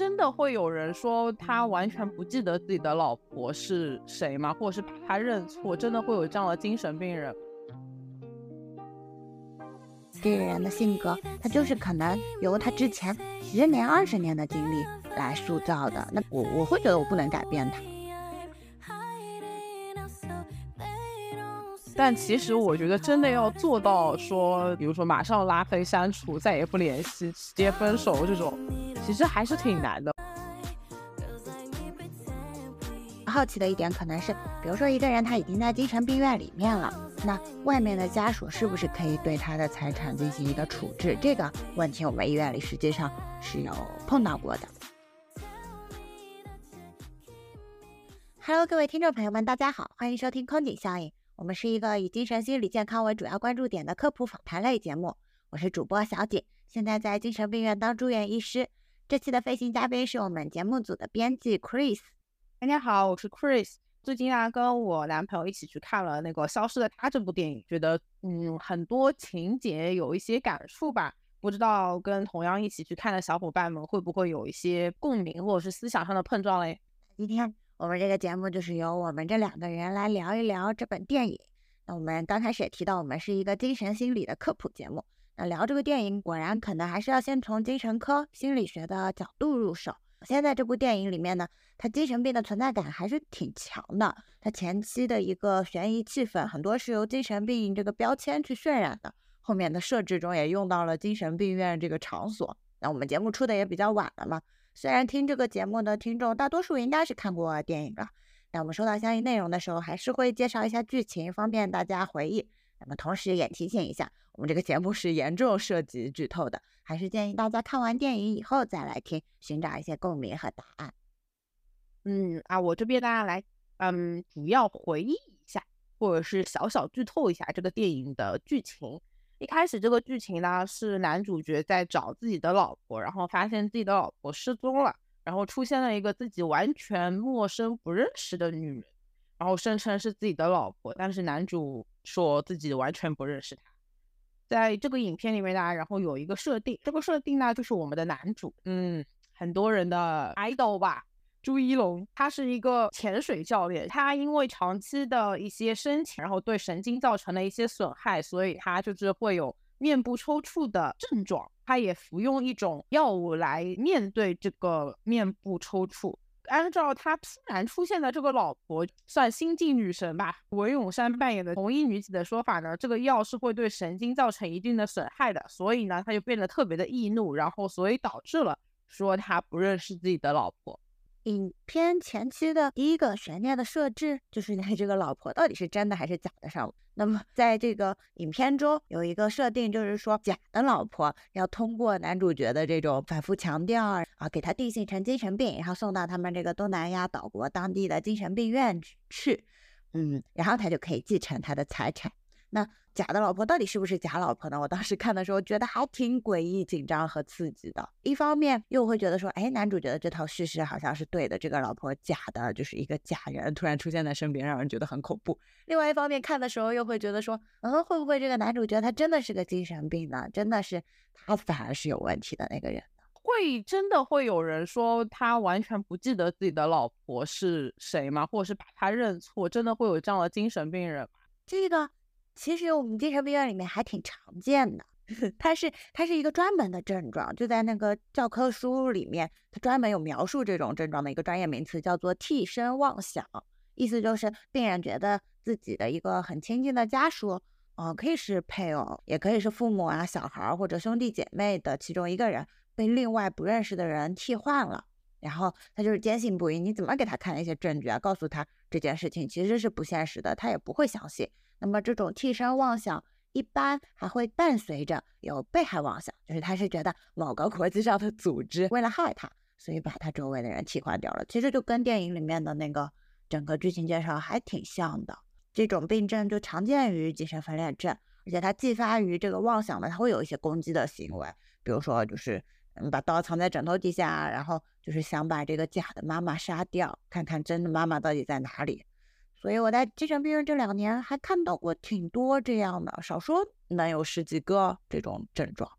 真的会有人说他完全不记得自己的老婆是谁吗？或者是把他认错？真的会有这样的精神病人？这个人的性格，他就是可能由他之前十年、二十年的经历来塑造的。那我我会觉得我不能改变他。但其实我觉得真的要做到说，比如说马上拉黑、删除、再也不联系、直接分手这种，其实还是挺难的。好奇的一点可能是，比如说一个人他已经在精神病院里面了，那外面的家属是不是可以对他的财产进行一个处置？这个问题我们医院里实际上是有碰到过的。Hello，各位听众朋友们，大家好，欢迎收听空警效应。我们是一个以精神心理健康为主要关注点的科普访谈类节目，我是主播小景，现在在精神病院当住院医师。这期的飞行嘉宾是我们节目组的编辑 Chris。大家好，我是 Chris。最近啊，跟我男朋友一起去看了那个《消失的她》这部电影，觉得嗯很多情节有一些感触吧。不知道跟同样一起去看的小伙伴们会不会有一些共鸣，或者是思想上的碰撞嘞？今天。我们这个节目就是由我们这两个人来聊一聊这本电影。那我们刚开始也提到，我们是一个精神心理的科普节目。那聊这个电影，果然可能还是要先从精神科心理学的角度入手。现在这部电影里面呢，它精神病的存在感还是挺强的。它前期的一个悬疑气氛，很多是由精神病这个标签去渲染的。后面的设置中也用到了精神病院这个场所。那我们节目出的也比较晚了嘛。虽然听这个节目的听众大多数应该是看过电影了，但我们说到相应内容的时候，还是会介绍一下剧情，方便大家回忆。那么同时也提醒一下，我们这个节目是严重涉及剧透的，还是建议大家看完电影以后再来听，寻找一些共鸣和答案。嗯啊，我这边大家来，嗯，主要回忆一下，或者是小小剧透一下这个电影的剧情。一开始这个剧情呢，是男主角在找自己的老婆，然后发现自己的老婆失踪了，然后出现了一个自己完全陌生不认识的女人，然后声称是自己的老婆，但是男主说自己完全不认识他。在这个影片里面呢，然后有一个设定，这个设定呢就是我们的男主，嗯，很多人的 idol 吧。朱一龙，他是一个潜水教练，他因为长期的一些深潜，然后对神经造成了一些损害，所以他就是会有面部抽搐的症状。他也服用一种药物来面对这个面部抽搐。按照他突然出现的这个老婆，算新晋女神吧，文咏珊扮演的红衣女子的说法呢，这个药是会对神经造成一定的损害的，所以呢，他就变得特别的易怒，然后所以导致了说他不认识自己的老婆。影片前期的第一个悬念的设置，就是你这个老婆到底是真的还是假的上。那么在这个影片中有一个设定，就是说假的老婆要通过男主角的这种反复强调啊，给他定性成精神病，然后送到他们这个东南亚岛国当地的精神病院去，嗯，然后他就可以继承他的财产。那假的老婆到底是不是假老婆呢？我当时看的时候觉得还挺诡异、紧张和刺激的。一方面又会觉得说，哎，男主角的这套叙事好像是对的，这个老婆假的，就是一个假人突然出现在身边，让人觉得很恐怖。另外一方面看的时候又会觉得说，嗯，会不会这个男主角他真的是个精神病呢？真的是他反而是有问题的那个人？会真的会有人说他完全不记得自己的老婆是谁吗？或者是把他认错？真的会有这样的精神病人吗？这个。其实我们精神病院里面还挺常见的，它是它是一个专门的症状，就在那个教科书里面，它专门有描述这种症状的一个专业名词，叫做替身妄想，意思就是病人觉得自己的一个很亲近的家属，嗯，可以是配偶，也可以是父母啊、小孩或者兄弟姐妹的其中一个人，被另外不认识的人替换了，然后他就是坚信不疑，你怎么给他看一些证据啊，告诉他这件事情其实是不现实的，他也不会相信。那么这种替身妄想一般还会伴随着有被害妄想，就是他是觉得某个国际上的组织为了害他，所以把他周围的人替换掉了。其实就跟电影里面的那个整个剧情介绍还挺像的。这种病症就常见于精神分裂症，而且它继发于这个妄想呢，它会有一些攻击的行为，比如说就是嗯把刀藏在枕头底下，然后就是想把这个假的妈妈杀掉，看看真的妈妈到底在哪里。所以我在精神病院这两年还看到过挺多这样的，少说能有十几个这种症状。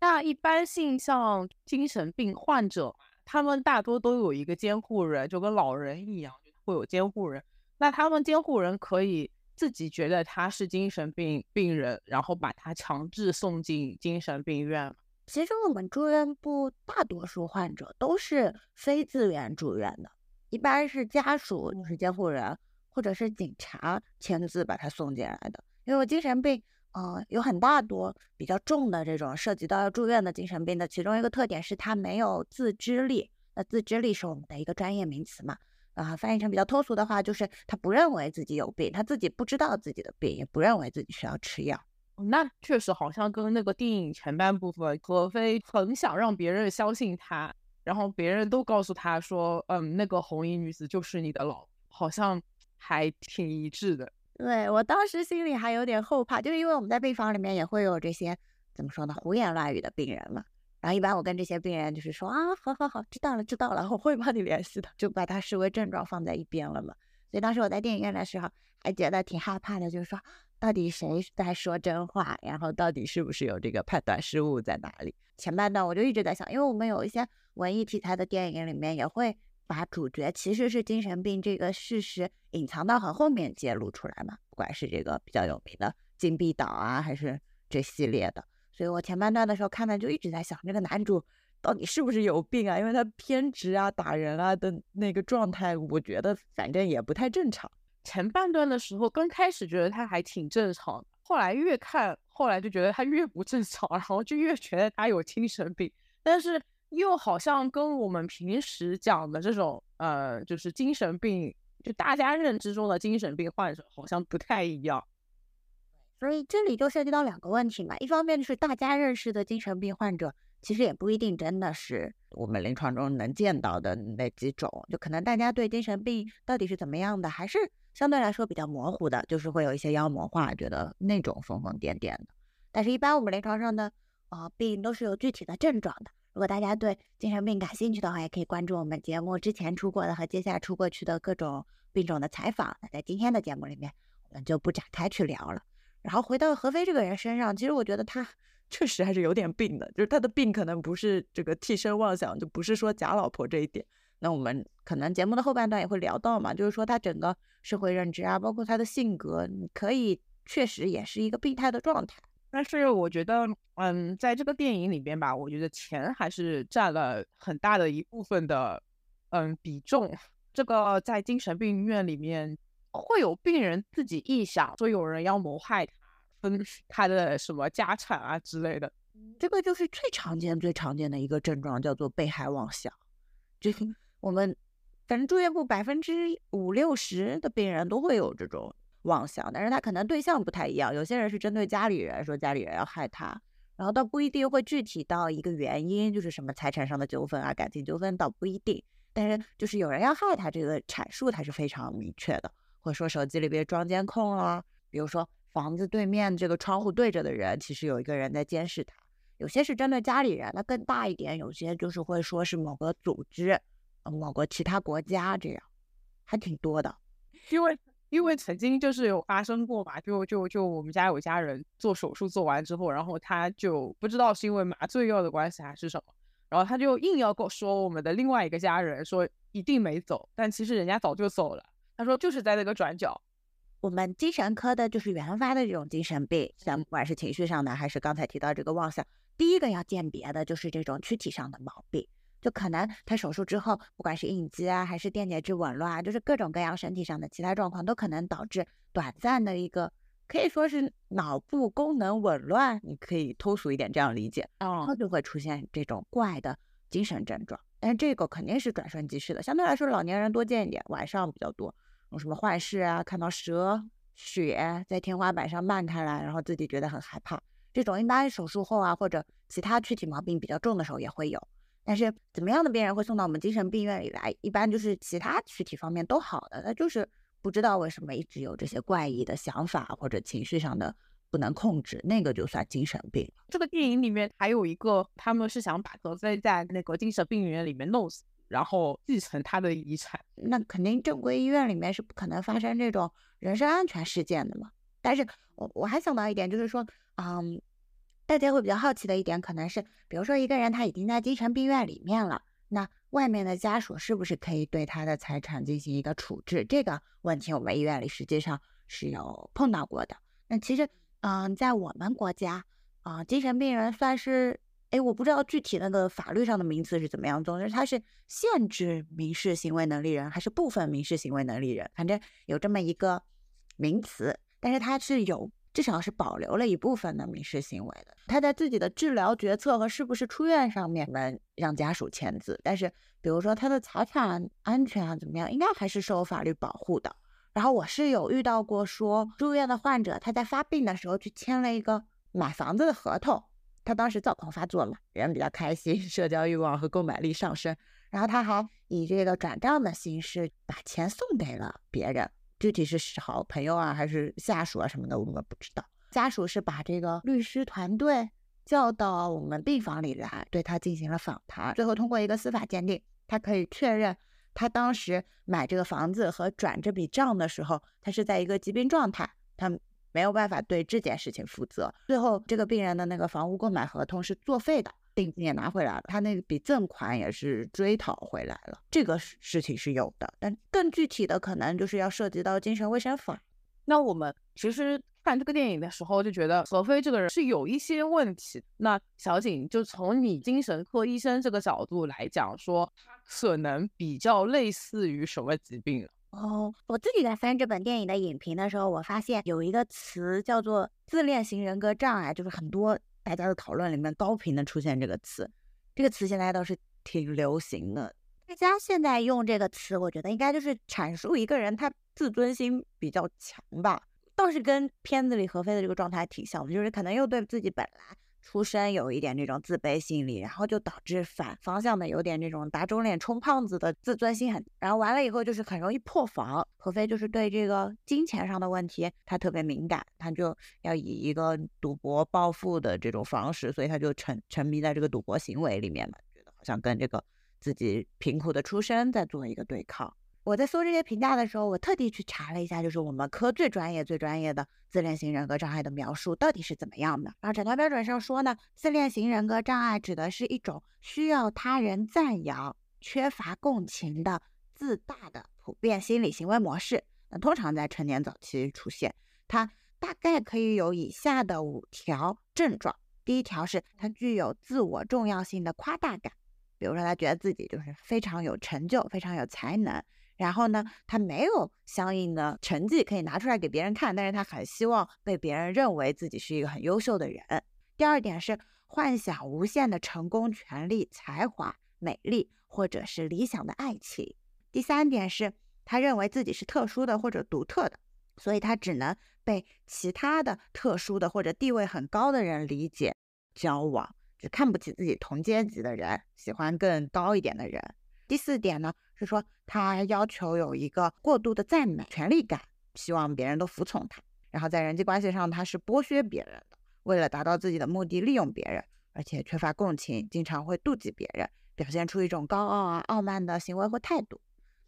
那一般性像精神病患者，他们大多都有一个监护人，就跟老人一样，会有监护人。那他们监护人可以自己觉得他是精神病病人，然后把他强制送进精神病院。其实我们住院部大多数患者都是非自愿住院的，一般是家属就是监护人或者是警察签字把他送进来的。因为精神病，呃，有很大多比较重的这种涉及到要住院的精神病的，其中一个特点是他没有自知力。那自知力是我们的一个专业名词嘛？啊，翻译成比较通俗的话，就是他不认为自己有病，他自己不知道自己的病，也不认为自己需要吃药。那确实好像跟那个电影前半部分，何非很想让别人相信他，然后别人都告诉他说，嗯，那个红衣女子就是你的老，好像还挺一致的。对我当时心里还有点后怕，就是因为我们在病房里面也会有这些怎么说呢，胡言乱语的病人嘛。然后一般我跟这些病人就是说啊，好好好，知道了知道了，我会帮你联系的，就把它视为症状放在一边了嘛。所以当时我在电影院的时候还觉得挺害怕的，就是说。到底谁在说真话？然后到底是不是有这个判断失误在哪里？前半段我就一直在想，因为我们有一些文艺题材的电影里面也会把主角其实是精神病这个事实隐藏到很后面揭露出来嘛，不管是这个比较有名的《禁闭岛》啊，还是这系列的。所以我前半段的时候看的就一直在想，这个男主到底是不是有病啊？因为他偏执啊、打人啊的那个状态，我觉得反正也不太正常。前半段的时候，刚开始觉得他还挺正常，后来越看，后来就觉得他越不正常，然后就越觉得他有精神病，但是又好像跟我们平时讲的这种，呃，就是精神病，就大家认知中的精神病患者好像不太一样。所以这里就涉及到两个问题嘛，一方面是大家认识的精神病患者，其实也不一定真的是我们临床中能见到的那几种，就可能大家对精神病到底是怎么样的，还是。相对来说比较模糊的，就是会有一些妖魔化，觉得那种疯疯癫癫的。但是，一般我们临床上的呃病都是有具体的症状的。如果大家对精神病感兴趣的话，也可以关注我们节目之前出过的和接下来出过去的各种病种的采访。那在今天的节目里面，我们就不展开去聊了。然后回到何飞这个人身上，其实我觉得他 确实还是有点病的，就是他的病可能不是这个替身妄想，就不是说假老婆这一点。那我们可能节目的后半段也会聊到嘛，就是说他整个社会认知啊，包括他的性格，你可以确实也是一个病态的状态。但是我觉得，嗯，在这个电影里边吧，我觉得钱还是占了很大的一部分的，嗯，比重。这个在精神病院里面会有病人自己臆想说有人要谋害他，分他的什么家产啊之类的。这个就是最常见、最常见的一个症状，叫做被害妄想。这个。我们反正住院部百分之五六十的病人都会有这种妄想，但是他可能对象不太一样。有些人是针对家里人，说家里人要害他，然后倒不一定会具体到一个原因，就是什么财产上的纠纷啊、感情纠纷倒不一定。但是就是有人要害他，这个阐述他是非常明确的，或者说手机里边装监控啦，比如说房子对面这个窗户对着的人，其实有一个人在监视他。有些是针对家里人，那更大一点，有些就是会说是某个组织。某个其他国家这样还挺多的，因为因为曾经就是有发生过嘛，就就就我们家有家人做手术做完之后，然后他就不知道是因为麻醉药的关系还是什么，然后他就硬要跟我说我们的另外一个家人说一定没走，但其实人家早就走了。他说就是在那个转角。我们精神科的就是原发的这种精神病，像不管是情绪上的还是刚才提到这个妄想，第一个要鉴别的就是这种躯体上的毛病。就可能他手术之后，不管是应激啊，还是电解质紊乱啊，就是各种各样身体上的其他状况，都可能导致短暂的一个可以说是脑部功能紊乱，你可以通俗一点这样理解，然后就会出现这种怪的精神症状。但是这个肯定是转瞬即逝的，相对来说老年人多见一点，晚上比较多，有什么幻视啊，看到蛇、血在天花板上漫开来，然后自己觉得很害怕，这种一般手术后啊，或者其他躯体毛病比较重的时候也会有。但是怎么样的病人会送到我们精神病院里来？一般就是其他躯体方面都好的，他就是不知道为什么一直有这些怪异的想法或者情绪上的不能控制，那个就算精神病。这个电影里面还有一个，他们是想把何飞在那个精神病院里面弄死，然后继承他的遗产。那肯定正规医院里面是不可能发生这种人身安全事件的嘛。但是我我还想到一点，就是说，嗯。大家会比较好奇的一点，可能是，比如说一个人他已经在精神病院里面了，那外面的家属是不是可以对他的财产进行一个处置？这个问题我们医院里实际上是有碰到过的。那其实，嗯，在我们国家啊，精神病人算是，哎，我不知道具体那个法律上的名词是怎么样，总之他是限制民事行为能力人还是部分民事行为能力人，反正有这么一个名词，但是他是有。至少是保留了一部分的民事行为的。他在自己的治疗决策和是不是出院上面能让家属签字，但是比如说他的财产安全啊怎么样，应该还是受法律保护的。然后我是有遇到过说住院的患者，他在发病的时候去签了一个买房子的合同，他当时躁狂发作嘛，人比较开心，社交欲望和购买力上升，然后他还以这个转账的形式把钱送给了别人。具体是好朋友啊，还是下属啊什么的，我们不知道。家属是把这个律师团队叫到我们病房里来，对他进行了访谈。最后通过一个司法鉴定，他可以确认他当时买这个房子和转这笔账的时候，他是在一个疾病状态，他没有办法对这件事情负责。最后这个病人的那个房屋购买合同是作废的。定金也拿回来了，他那笔赠款也是追讨回来了，这个事事情是有的，但更具体的可能就是要涉及到精神卫生法。那我们其实看这个电影的时候就觉得何飞这个人是有一些问题。那小景就从你精神科医生这个角度来讲，说他可能比较类似于什么疾病哦，我自己在翻这本电影的影评的时候，我发现有一个词叫做自恋型人格障碍，就是很多。大家的讨论里面高频的出现这个词，这个词现在倒是挺流行的。大家现在用这个词，我觉得应该就是阐述一个人他自尊心比较强吧，倒是跟片子里何非的这个状态挺像的，就是可能又对自己本来。出身有一点这种自卑心理，然后就导致反方向的有点这种打肿脸充胖子的自尊心很，然后完了以后就是很容易破防。何非就是对这个金钱上的问题他特别敏感，他就要以一个赌博暴富的这种方式，所以他就沉沉迷在这个赌博行为里面嘛，觉得好像跟这个自己贫苦的出身在做一个对抗。我在搜这些评价的时候，我特地去查了一下，就是我们科最专业、最专业的自恋型人格障碍的描述到底是怎么样的。然后诊断标准上说呢，自恋型人格障碍指的是一种需要他人赞扬、缺乏共情的自大的普遍心理行为模式。那通常在成年早期出现，它大概可以有以下的五条症状。第一条是它具有自我重要性的夸大感，比如说他觉得自己就是非常有成就、非常有才能。然后呢，他没有相应的成绩可以拿出来给别人看，但是他很希望被别人认为自己是一个很优秀的人。第二点是幻想无限的成功、权力、才华、美丽，或者是理想的爱情。第三点是他认为自己是特殊的或者独特的，所以他只能被其他的特殊的或者地位很高的人理解、交往，只看不起自己同阶级的人，喜欢更高一点的人。第四点呢？是说他要求有一个过度的赞美、权力感，希望别人都服从他。然后在人际关系上，他是剥削别人的，为了达到自己的目的，利用别人，而且缺乏共情，经常会妒忌别人，表现出一种高傲啊、傲慢的行为或态度。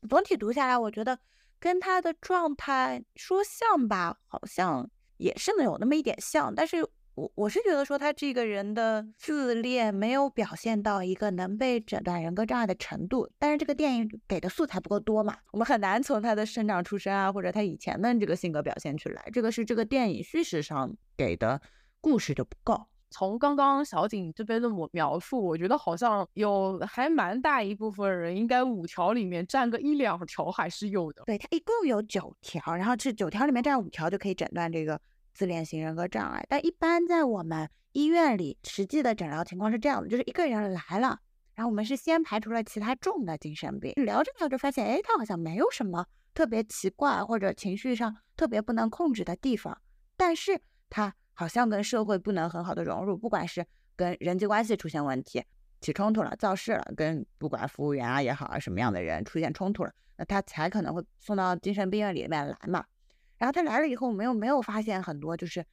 总体读下来，我觉得跟他的状态说像吧，好像也是能有那么一点像，但是。我我是觉得说他这个人的自恋没有表现到一个能被诊断人格障碍的程度，但是这个电影给的素材不够多嘛，我们很难从他的生长出身啊或者他以前的这个性格表现出来，这个是这个电影叙事上给的故事就不够。从刚刚小景这边的我描述，我觉得好像有还蛮大一部分人，应该五条里面占个一两条还是有的。对他一共有九条，然后这九条里面占五条就可以诊断这个。自恋型人格障碍，但一般在我们医院里，实际的诊疗情况是这样的：就是一个人来了，然后我们是先排除了其他重的精神病，聊着聊着发现，哎，他好像没有什么特别奇怪或者情绪上特别不能控制的地方，但是他好像跟社会不能很好的融入，不管是跟人际关系出现问题，起冲突了，造事了，跟不管服务员啊也好啊，什么样的人出现冲突了，那他才可能会送到精神病院里面来嘛。然后他来了以后，我们又没有发现很多就是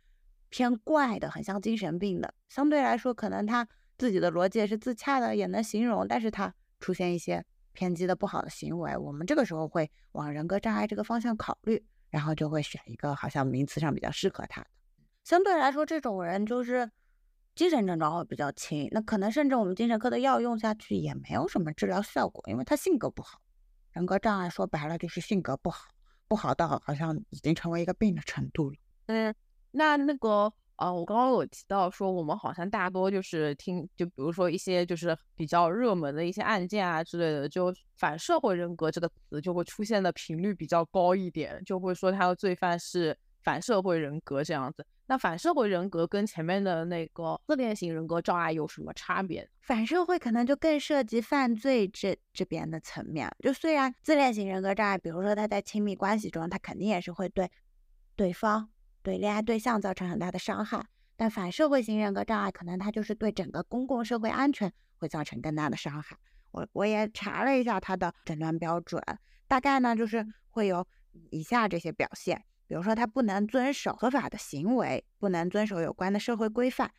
偏怪的，很像精神病的。相对来说，可能他自己的逻辑是自洽的，也能形容，但是他出现一些偏激的不好的行为，我们这个时候会往人格障碍这个方向考虑，然后就会选一个好像名词上比较适合他的。相对来说，这种人就是精神症状会比较轻，那可能甚至我们精神科的药用下去也没有什么治疗效果，因为他性格不好。人格障碍说白了就是性格不好，不好到好像已经成为一个病的程度了。嗯，那那个呃，我刚刚有提到说，我们好像大多就是听，就比如说一些就是比较热门的一些案件啊之类的，就反社会人格这个词就会出现的频率比较高一点，就会说他的罪犯是反社会人格这样子。那反社会人格跟前面的那个自恋型人格障碍有什么差别？反社会可能就更涉及犯罪这这边的层面。就虽然自恋型人格障碍，比如说他在亲密关系中，他肯定也是会对对方、对恋爱对象造成很大的伤害，但反社会型人格障碍可能他就是对整个公共社会安全会造成更大的伤害。我我也查了一下他的诊断标准，大概呢就是会有以下这些表现。比如说，他不能遵守合法的行为，不能遵守有关的社会规范，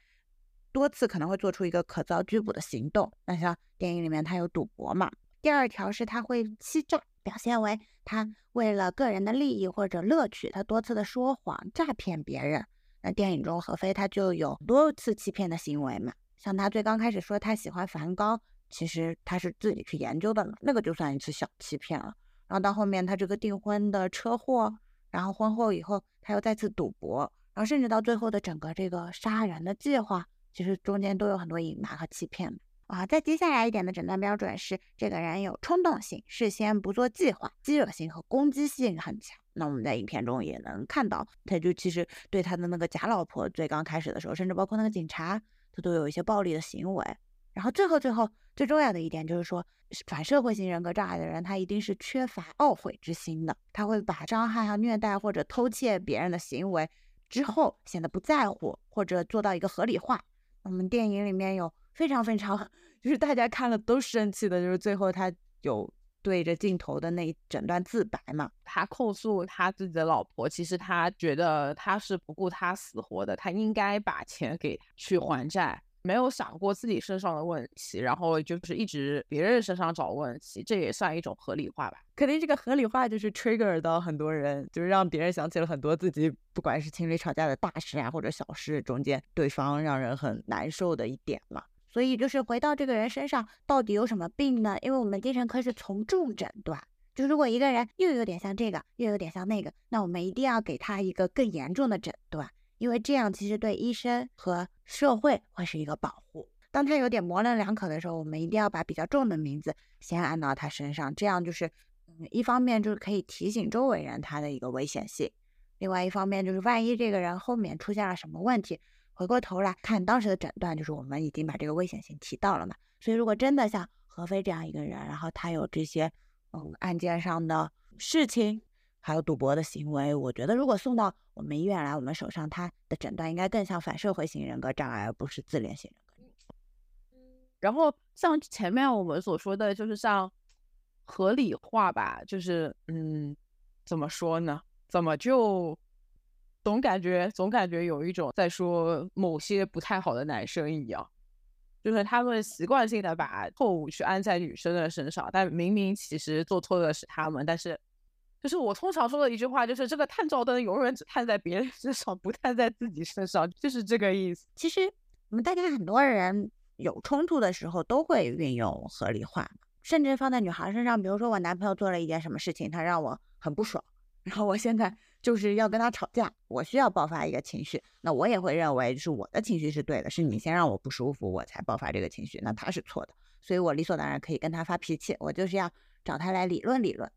多次可能会做出一个可遭拘捕的行动。那像电影里面他有赌博嘛？第二条是他会欺诈，表现为他为了个人的利益或者乐趣，他多次的说谎诈骗别人。那电影中何非他就有多次欺骗的行为嘛？像他最刚开始说他喜欢梵高，其实他是自己去研究的了，那个就算一次小欺骗了。然后到后面他这个订婚的车祸。然后婚后以后，他又再次赌博，然后甚至到最后的整个这个杀人的计划，其实中间都有很多隐瞒和欺骗啊。再接下来一点的诊断标准是，这个人有冲动性，事先不做计划，激惹性和攻击性很强。那我们在影片中也能看到，他就其实对他的那个假老婆，最刚开始的时候，甚至包括那个警察，他都有一些暴力的行为。然后最后最后最重要的一点就是说。反社会型人格障碍的人，他一定是缺乏懊悔之心的。他会把伤害啊、虐待或者偷窃别人的行为之后显得不在乎，或者做到一个合理化。我们电影里面有非常非常，就是大家看了都生气的，就是最后他有对着镜头的那一整段自白嘛，他控诉他自己的老婆，其实他觉得他是不顾他死活的，他应该把钱给去还债。没有想过自己身上的问题，然后就是一直别人身上找问题，这也算一种合理化吧？肯定这个合理化就是 trigger 到很多人，就是让别人想起了很多自己不管是情侣吵架的大事啊，或者小事中间对方让人很难受的一点嘛。所以就是回到这个人身上到底有什么病呢？因为我们精神科是从重诊断，就如果一个人又有点像这个，又有点像那个，那我们一定要给他一个更严重的诊断。因为这样其实对医生和社会会是一个保护。当他有点模棱两可的时候，我们一定要把比较重的名字先按到他身上，这样就是，嗯，一方面就是可以提醒周围人他的一个危险性，另外一方面就是万一这个人后面出现了什么问题，回过头来看当时的诊断，就是我们已经把这个危险性提到了嘛。所以如果真的像何飞这样一个人，然后他有这些，嗯，案件上的事情。还有赌博的行为，我觉得如果送到我们医院来，我们手上他的诊断应该更像反社会型人格障碍，而不是自恋型人格。然后像前面我们所说的就是像合理化吧，就是嗯，怎么说呢？怎么就总感觉总感觉有一种在说某些不太好的男生一样，就是他们习惯性的把错误去安在女生的身上，但明明其实做错的是他们，但是。就是我通常说的一句话，就是这个探照灯永远只探在别人身上，不探在自己身上，就是这个意思。其实我们大家很多人有冲突的时候都会运用合理化，甚至放在女孩身上。比如说我男朋友做了一件什么事情，他让我很不爽，然后我现在就是要跟他吵架，我需要爆发一个情绪，那我也会认为就是我的情绪是对的，是你先让我不舒服，我才爆发这个情绪，那他是错的，所以我理所当然可以跟他发脾气，我就是要找他来理论理论。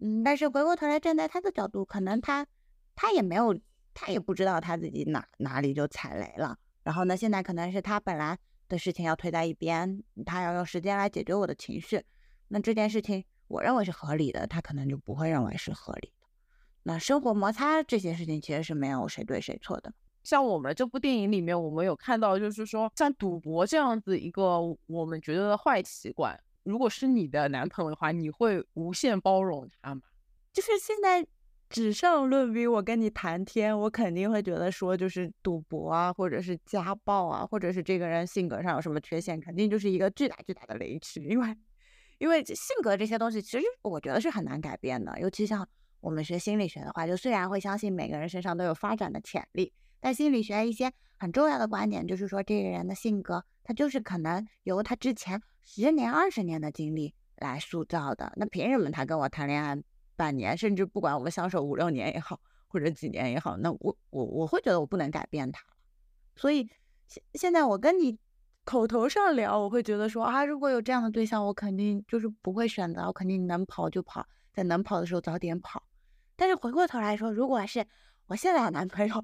嗯，但是回过头来站在他的角度，可能他他也没有，他也不知道他自己哪哪里就踩雷了。然后呢，现在可能是他本来的事情要推在一边，他要用时间来解决我的情绪。那这件事情我认为是合理的，他可能就不会认为是合理的。那生活摩擦这些事情其实是没有谁对谁错的。像我们这部电影里面，我们有看到，就是说像赌博这样子一个我们觉得的坏习惯。如果是你的男朋友的话，你会无限包容他吗？就是现在纸上论兵，我跟你谈天，我肯定会觉得说，就是赌博啊，或者是家暴啊，或者是这个人性格上有什么缺陷，肯定就是一个巨大巨大的雷区。因为，因为性格这些东西，其实我觉得是很难改变的。尤其像我们学心理学的话，就虽然会相信每个人身上都有发展的潜力，但心理学一些很重要的观点就是说，这个人的性格，他就是可能由他之前十年、二十年的经历来塑造的。那凭什么他跟我谈恋爱半年，甚至不管我们相守五六年也好，或者几年也好，那我我我会觉得我不能改变他。所以现现在我跟你口头上聊，我会觉得说啊，如果有这样的对象，我肯定就是不会选择，我肯定能跑就跑，在能跑的时候早点跑。但是回过头来说，如果是我现在的男朋友，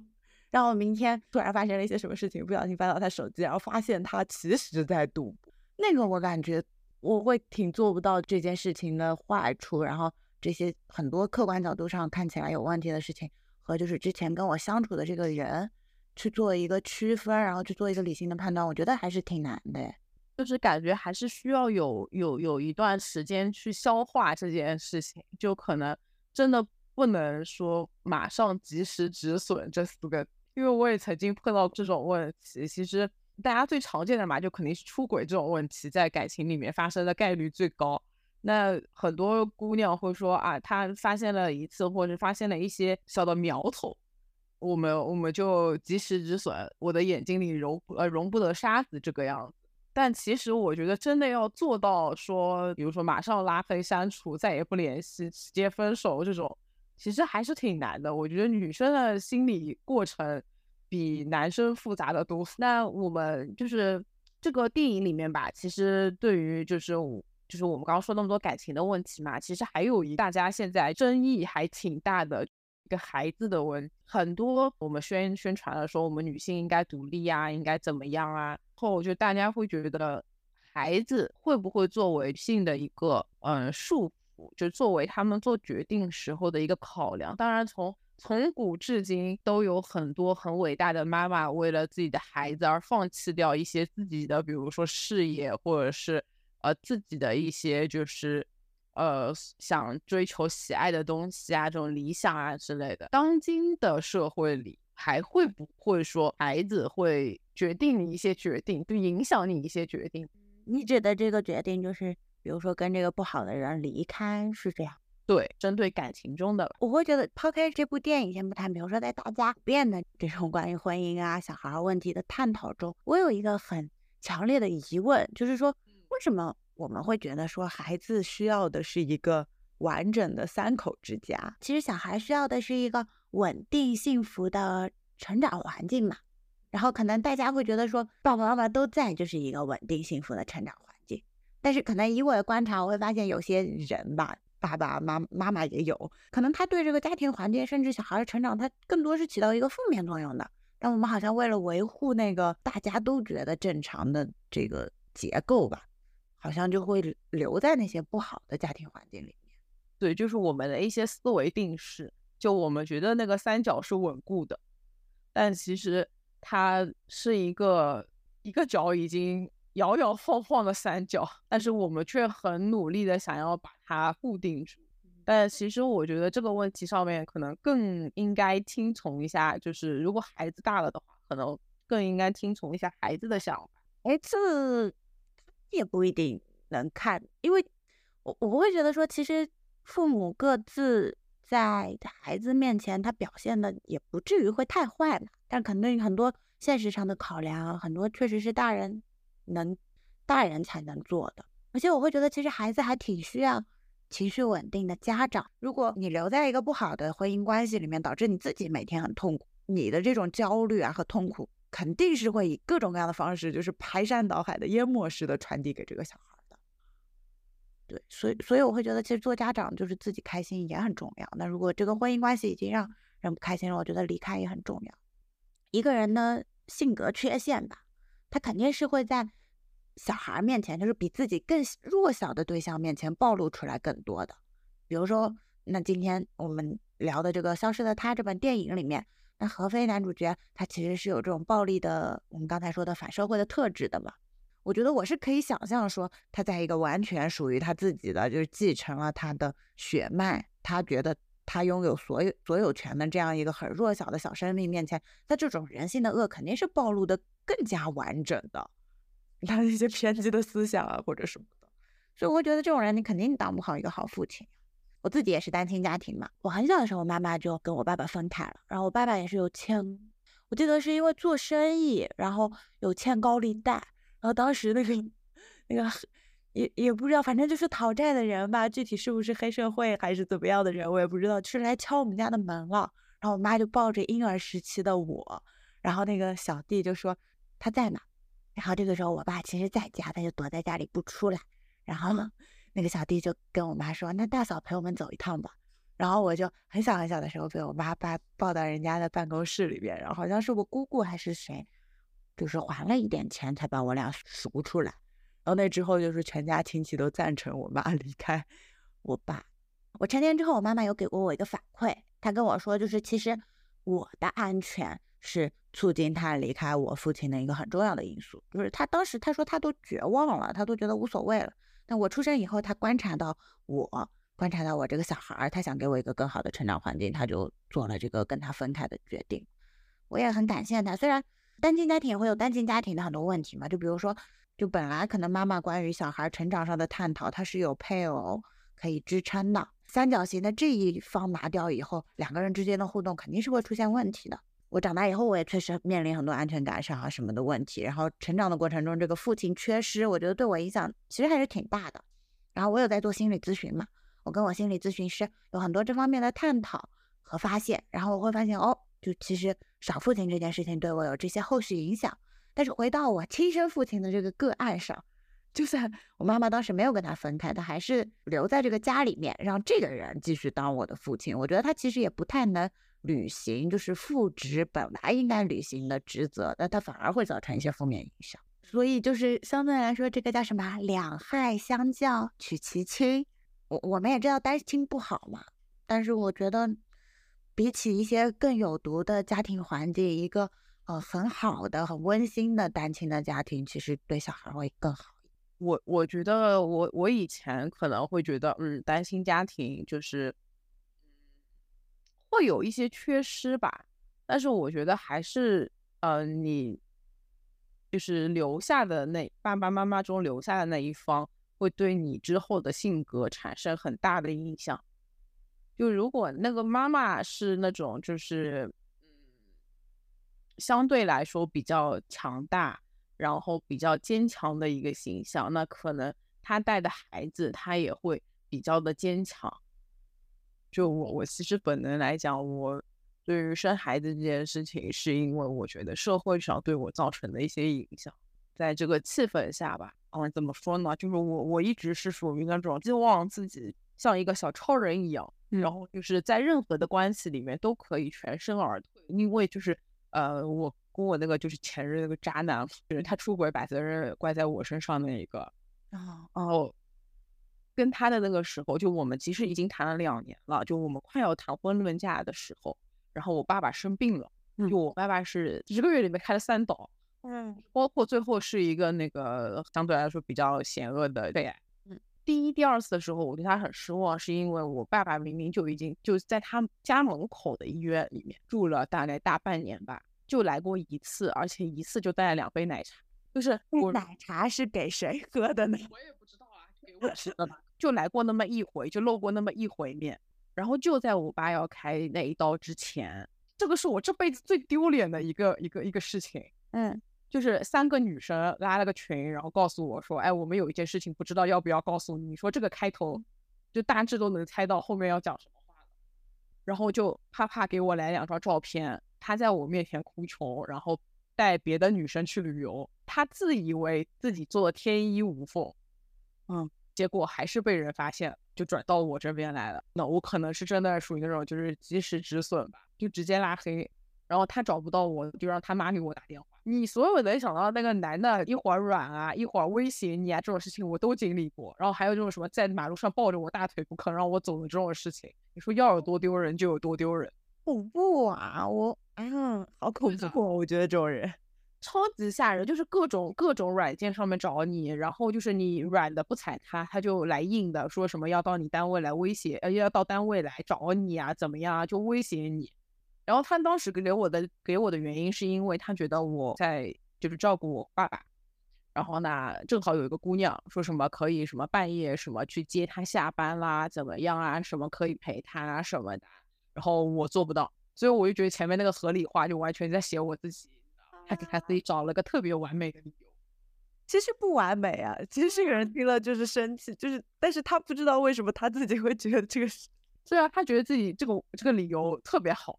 然后明天突然发生了一些什么事情，不小心翻到他手机，然后发现他其实在赌博，那个我感觉我会挺做不到这件事情的坏处，然后这些很多客观角度上看起来有问题的事情，和就是之前跟我相处的这个人去做一个区分，然后去做一个理性的判断，我觉得还是挺难的。就是感觉还是需要有有有一段时间去消化这件事情，就可能真的。不能说马上及时止损这四个，因为我也曾经碰到这种问题。其实大家最常见的嘛，就肯定是出轨这种问题，在感情里面发生的概率最高。那很多姑娘会说啊，她发现了一次，或者发现了一些小的苗头，我们我们就及时止损。我的眼睛里容呃容不得沙子这个样子。但其实我觉得真的要做到说，比如说马上拉黑删除，再也不联系，直接分手这种。其实还是挺难的，我觉得女生的心理过程比男生复杂的多。那我们就是这个电影里面吧，其实对于就是就是我们刚刚说那么多感情的问题嘛，其实还有一大家现在争议还挺大的一个孩子的问，很多我们宣宣传了说我们女性应该独立啊，应该怎么样啊，后就大家会觉得孩子会不会作为性的一个嗯束。就作为他们做决定时候的一个考量，当然从从古至今都有很多很伟大的妈妈为了自己的孩子而放弃掉一些自己的，比如说事业或者是呃自己的一些就是呃想追求喜爱的东西啊，这种理想啊之类的。当今的社会里，还会不会说孩子会决定你一些决定，就影响你一些决定？你指的这个决定就是？比如说跟这个不好的人离开是这样，对，针对感情中的，我会觉得抛开这部电影先不谈，比如说在大家普遍的这种关于婚姻啊、小孩问题的探讨中，我有一个很强烈的疑问，就是说为什么我们会觉得说孩子需要的是一个完整的三口之家？其实小孩需要的是一个稳定幸福的成长环境嘛。然后可能大家会觉得说爸爸妈妈都在就是一个稳定幸福的成长环。但是可能以我的观察，我会发现有些人吧，爸爸妈妈妈也有可能，他对这个家庭环境，甚至小孩的成长，他更多是起到一个负面作用的。但我们好像为了维护那个大家都觉得正常的这个结构吧，好像就会留在那些不好的家庭环境里面。对，就是我们的一些思维定式，就我们觉得那个三角是稳固的，但其实它是一个一个角已经。摇摇晃晃的三角，但是我们却很努力的想要把它固定住。但其实我觉得这个问题上面可能更应该听从一下，就是如果孩子大了的话，可能更应该听从一下孩子的想法。哎，这也不一定能看，因为我我会觉得说，其实父母各自在孩子面前，他表现的也不至于会太坏嘛。但肯定很多现实上的考量，很多确实是大人。能大人才能做的，而且我会觉得，其实孩子还挺需要情绪稳定的家长。如果你留在一个不好的婚姻关系里面，导致你自己每天很痛苦，你的这种焦虑啊和痛苦，肯定是会以各种各样的方式，就是排山倒海的淹没式的传递给这个小孩的。对，所以所以我会觉得，其实做家长就是自己开心也很重要。那如果这个婚姻关系已经让人不开心了，我觉得离开也很重要。一个人的性格缺陷吧。他肯定是会在小孩面前，就是比自己更弱小的对象面前暴露出来更多的。比如说，那今天我们聊的这个《消失的她》这本电影里面，那何非男主角他其实是有这种暴力的，我们刚才说的反社会的特质的嘛。我觉得我是可以想象说，他在一个完全属于他自己的，就是继承了他的血脉，他觉得他拥有所有所有权的这样一个很弱小的小生命面前，他这种人性的恶肯定是暴露的。更加完整的，他的一些偏激的思想啊，或者什么的，所以我会觉得这种人你肯定当不好一个好父亲。我自己也是单亲家庭嘛，我很小的时候，我妈妈就跟我爸爸分开了，然后我爸爸也是有欠我记得是因为做生意，然后有欠高利贷，然后当时那个 那个也也不知道，反正就是讨债的人吧，具体是不是黑社会还是怎么样的人，我也不知道，就是来敲我们家的门了。然后我妈就抱着婴儿时期的我，然后那个小弟就说他在吗？然后这个时候我爸其实在家，他就躲在家里不出来。然后呢，那个小弟就跟我妈说：“那大嫂陪我们走一趟吧。”然后我就很小很小的时候被我妈把抱到人家的办公室里边，然后好像是我姑姑还是谁，就是还了一点钱才把我俩赎出来。然后那之后就是全家亲戚都赞成我妈 离开我爸。我成年之后，我妈妈有给过我一个反馈，她跟我说，就是其实我的安全是促进她离开我父亲的一个很重要的因素。就是她当时她说她都绝望了，她都觉得无所谓了。但我出生以后，她观察到我。观察到我这个小孩儿，她想给我一个更好的成长环境，她就做了这个跟他分开的决定。我也很感谢她。虽然单亲家庭也会有单亲家庭的很多问题嘛，就比如说，就本来可能妈妈关于小孩成长上的探讨，他是有配偶可以支撑的。三角形的这一方拿掉以后，两个人之间的互动肯定是会出现问题的。我长大以后，我也确实面临很多安全感上啊什么的问题。然后成长的过程中，这个父亲缺失，我觉得对我影响其实还是挺大的。然后我有在做心理咨询嘛。我跟我心理咨询师有很多这方面的探讨和发现，然后我会发现哦，就其实少父亲这件事情对我有这些后续影响。但是回到我亲生父亲的这个个案上，就算我妈妈当时没有跟他分开，他还是留在这个家里面，让这个人继续当我的父亲。我觉得他其实也不太能履行就是父职本来应该履行的职责，但他反而会造成一些负面影响。所以就是相对来说，这个叫什么？两害相较取其轻。我我们也知道单亲不好嘛，但是我觉得比起一些更有毒的家庭环境，一个呃很好的、很温馨的单亲的家庭，其实对小孩会更好。我我觉得我我以前可能会觉得，嗯，单亲家庭就是会有一些缺失吧，但是我觉得还是呃你就是留下的那爸爸妈妈中留下的那一方。会对你之后的性格产生很大的影响。就如果那个妈妈是那种就是，相对来说比较强大，然后比较坚强的一个形象，那可能他带的孩子他也会比较的坚强。就我我其实本能来讲，我对于生孩子这件事情，是因为我觉得社会上对我造成的一些影响，在这个气氛下吧。嗯，怎么说呢？就是我，我一直是属于那种希望自己像一个小超人一样，然后就是在任何的关系里面都可以全身而退。因为就是呃，我跟我那个就是前任那个渣男，就是他出轨把责任怪在我身上那一个啊，然后跟他的那个时候，就我们其实已经谈了两年了，就我们快要谈婚论嫁的时候，然后我爸爸生病了，就我爸爸是一个月里面开了三刀。嗯，包括最后是一个那个相对来说比较险恶的肺癌。嗯，第一、第二次的时候，我对他很失望，是因为我爸爸明明就已经就在他家门口的医院里面住了大概大半年吧，就来过一次，而且一次就带了两杯奶茶。就是奶茶是给谁喝的呢？我也不知道啊，给我吃的吧。就来过那么一回，就露过那么一回面。然后就在我爸要开那一刀之前，这个是我这辈子最丢脸的一个一个一个事情。嗯。就是三个女生拉了个群，然后告诉我说：“哎，我们有一件事情，不知道要不要告诉你。”你说这个开头就大致都能猜到后面要讲什么话了。然后就啪啪给我来两张照片，他在我面前哭穷，然后带别的女生去旅游，他自以为自己做的天衣无缝，嗯，结果还是被人发现，就转到我这边来了。那我可能是真的属于那种就是及时止损吧，就直接拉黑。然后他找不到我，就让他妈给我打电话。你所有能想到那个男的，一会儿软啊，一会儿威胁你啊，这种事情我都经历过。然后还有这种什么在马路上抱着我大腿不肯让我走的这种事情，你说要有多丢人就有多丢人，恐怖啊！我嗯，好恐怖，我觉得这种人超级吓人，就是各种各种软件上面找你，然后就是你软的不踩他，他就来硬的，说什么要到你单位来威胁，呃，要到单位来找你啊，怎么样啊，就威胁你。然后他当时给我的给我的原因是因为他觉得我在就是照顾我爸爸，然后呢正好有一个姑娘说什么可以什么半夜什么去接他下班啦怎么样啊什么可以陪他啊什么的，然后我做不到，所以我就觉得前面那个合理化就完全在写我自己，他给他自己找了个特别完美的理由。其实不完美啊，其实这个人听了就是生气，就是但是他不知道为什么他自己会觉得这个是，对啊，他觉得自己这个这个理由特别好，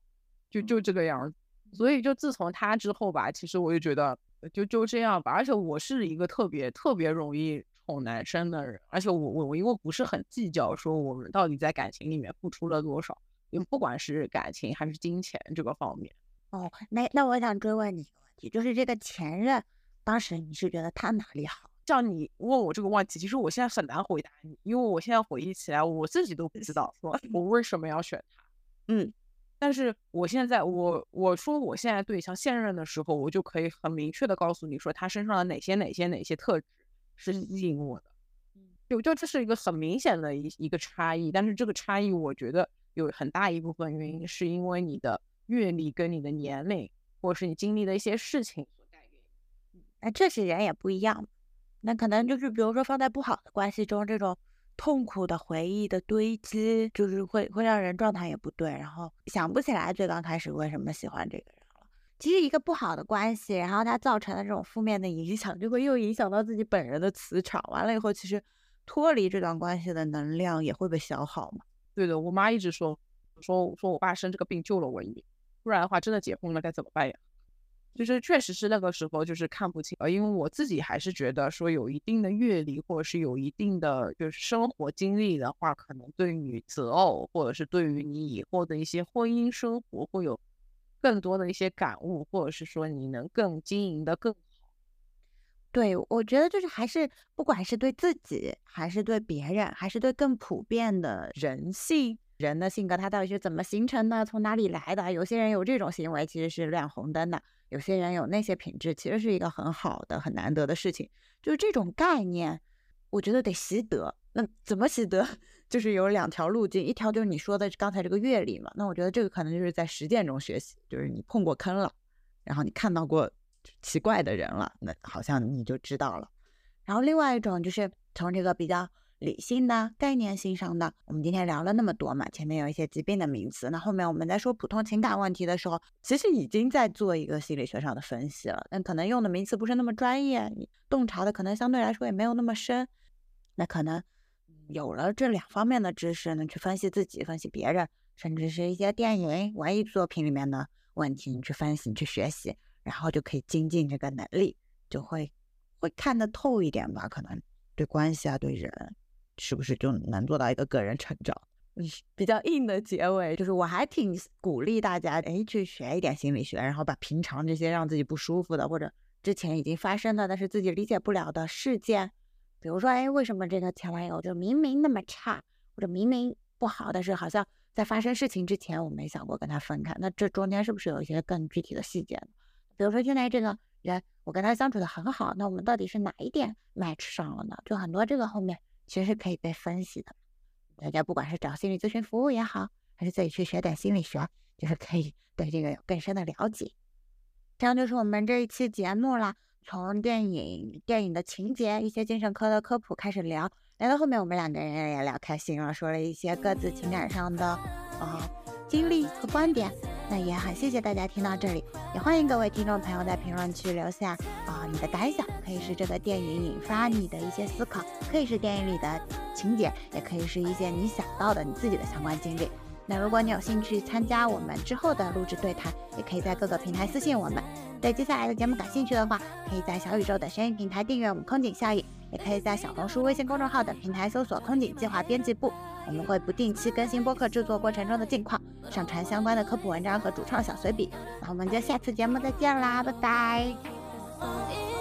就就这个样子。所以就自从他之后吧，其实我就觉得就就这样吧。而且我是一个特别特别容易宠男生的人，而且我我我因为不是很计较说我们到底在感情里面付出了多少。就不管是感情还是金钱这个方面，哦，那那我想追问你一个问题，就是这个前任，当时你是觉得他哪里好？像你问我这个问题，其实我现在很难回答你，因为我现在回忆起来，我自己都不知道说我为什么要选他。嗯，但是我现在我我说我现在对象现任的时候，我就可以很明确的告诉你说他身上的哪些哪些哪些特质是吸引我的。就就这是一个很明显的一一个差异，但是这个差异我觉得。有很大一部分原因是因为你的阅历跟你的年龄，或者是你经历的一些事情所带给你。那确实人也不一样，那可能就是比如说放在不好的关系中，这种痛苦的回忆的堆积，就是会会让人状态也不对，然后想不起来最刚开始为什么喜欢这个人了。其实一个不好的关系，然后它造成的这种负面的影响，就会又影响到自己本人的磁场。完了以后，其实脱离这段关系的能量也会被消耗嘛。对的，我妈一直说说说我爸生这个病救了我一命，不然的话真的结婚了该怎么办呀？就是确实是那个时候就是看不清，呃，因为我自己还是觉得说有一定的阅历或者是有一定的就是生活经历的话，可能对于择偶或者是对于你以后的一些婚姻生活会有更多的一些感悟，或者是说你能更经营的更好。对，我觉得就是还是不管是对自己，还是对别人，还是对更普遍的人性，人的性格它到底是怎么形成的，从哪里来的？有些人有这种行为，其实是亮红灯的；有些人有那些品质，其实是一个很好的、很难得的事情。就是这种概念，我觉得得习得。那怎么习得？就是有两条路径，一条就是你说的刚才这个阅历嘛。那我觉得这个可能就是在实践中学习，就是你碰过坑了，然后你看到过。奇怪的人了，那好像你就知道了。然后另外一种就是从这个比较理性的概念性上的，我们今天聊了那么多嘛，前面有一些疾病的名词，那后面我们在说普通情感问题的时候，其实已经在做一个心理学上的分析了。但可能用的名词不是那么专业，你洞察的可能相对来说也没有那么深。那可能有了这两方面的知识呢，去分析自己、分析别人，甚至是一些电影、文艺作品里面的问题，你去分析、你去学习。然后就可以精进这个能力，就会会看得透一点吧。可能对关系啊，对人，是不是就能做到一个个人成长？嗯，比较硬的结尾就是，我还挺鼓励大家，哎，去学一点心理学，然后把平常这些让自己不舒服的，或者之前已经发生的，但是自己理解不了的事件，比如说，哎，为什么这个前男友就明明那么差，或者明明不好，但是好像在发生事情之前，我没想过跟他分开，那这中间是不是有一些更具体的细节？比如说现在这个人，我跟他相处的很好，那我们到底是哪一点 match 上了呢？就很多这个后面其实是可以被分析的。大家不管是找心理咨询服务也好，还是自己去学点心理学，就是可以对这个有更深的了解。这样就是我们这一期节目啦，从电影、电影的情节、一些精神科的科普开始聊，聊到后面我们两个人也聊开心了，说了一些各自情感上的啊经历和观点。那也很谢谢大家听到这里，也欢迎各位听众朋友在评论区留下啊你的感想，可以是这个电影引发你的一些思考，可以是电影里的情节，也可以是一些你想到的你自己的相关经历。那如果你有兴趣参加我们之后的录制对谈，也可以在各个平台私信我们。对接下来的节目感兴趣的话，可以在小宇宙的声音平台订阅我们空警效应，也可以在小红书、微信公众号等平台搜索“空警计划编辑部”。我们会不定期更新播客制作过程中的近况，上传相关的科普文章和主创小随笔。那我们就下次节目再见啦，拜拜。